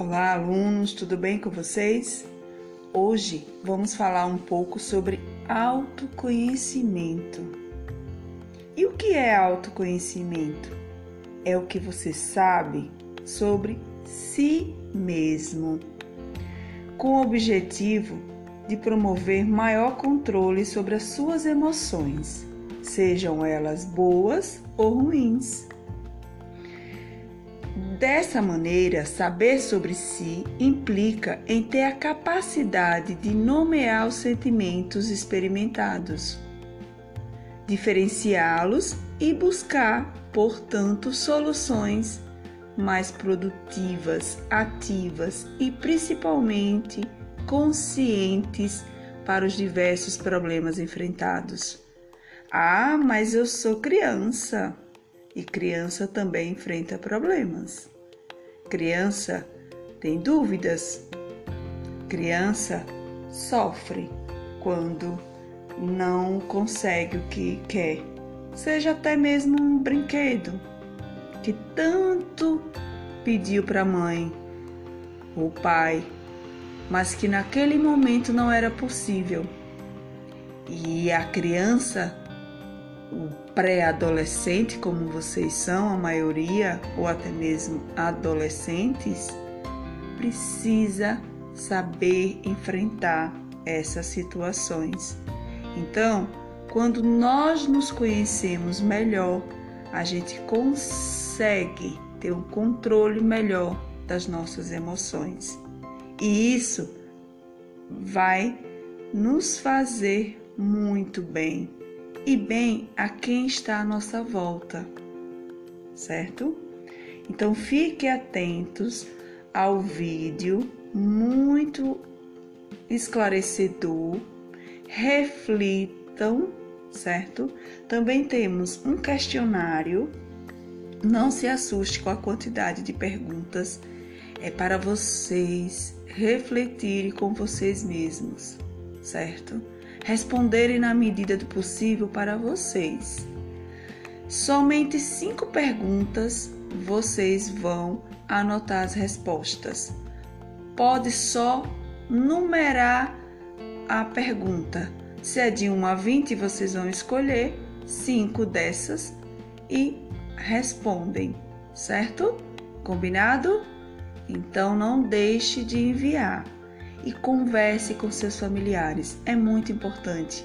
Olá, alunos, tudo bem com vocês? Hoje vamos falar um pouco sobre autoconhecimento. E o que é autoconhecimento? É o que você sabe sobre si mesmo, com o objetivo de promover maior controle sobre as suas emoções, sejam elas boas ou ruins. Dessa maneira, saber sobre si implica em ter a capacidade de nomear os sentimentos experimentados, diferenciá-los e buscar, portanto, soluções mais produtivas, ativas e principalmente conscientes para os diversos problemas enfrentados. Ah, mas eu sou criança e criança também enfrenta problemas. Criança tem dúvidas. Criança sofre quando não consegue o que quer, seja até mesmo um brinquedo que tanto pediu para a mãe ou pai mas que naquele momento não era possível. E a criança, o pré-adolescente, como vocês são, a maioria, ou até mesmo adolescentes, precisa saber enfrentar essas situações. Então, quando nós nos conhecemos melhor, a gente consegue ter um controle melhor das nossas emoções. E isso vai nos fazer muito bem e bem a quem está à nossa volta, certo? Então fiquem atentos ao vídeo muito esclarecedor, reflitam, certo? Também temos um questionário. Não se assuste com a quantidade de perguntas é para vocês refletirem com vocês mesmos, certo? Responderem na medida do possível para vocês. Somente cinco perguntas vocês vão anotar as respostas. Pode só numerar a pergunta. Se é de 1 a 20, vocês vão escolher cinco dessas e respondem, certo? Combinado? Então não deixe de enviar e converse com seus familiares. É muito importante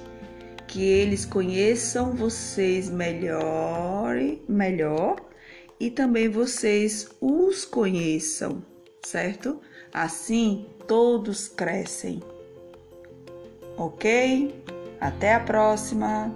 que eles conheçam vocês melhor, melhor e também vocês os conheçam, certo? Assim todos crescem. OK? Até a próxima.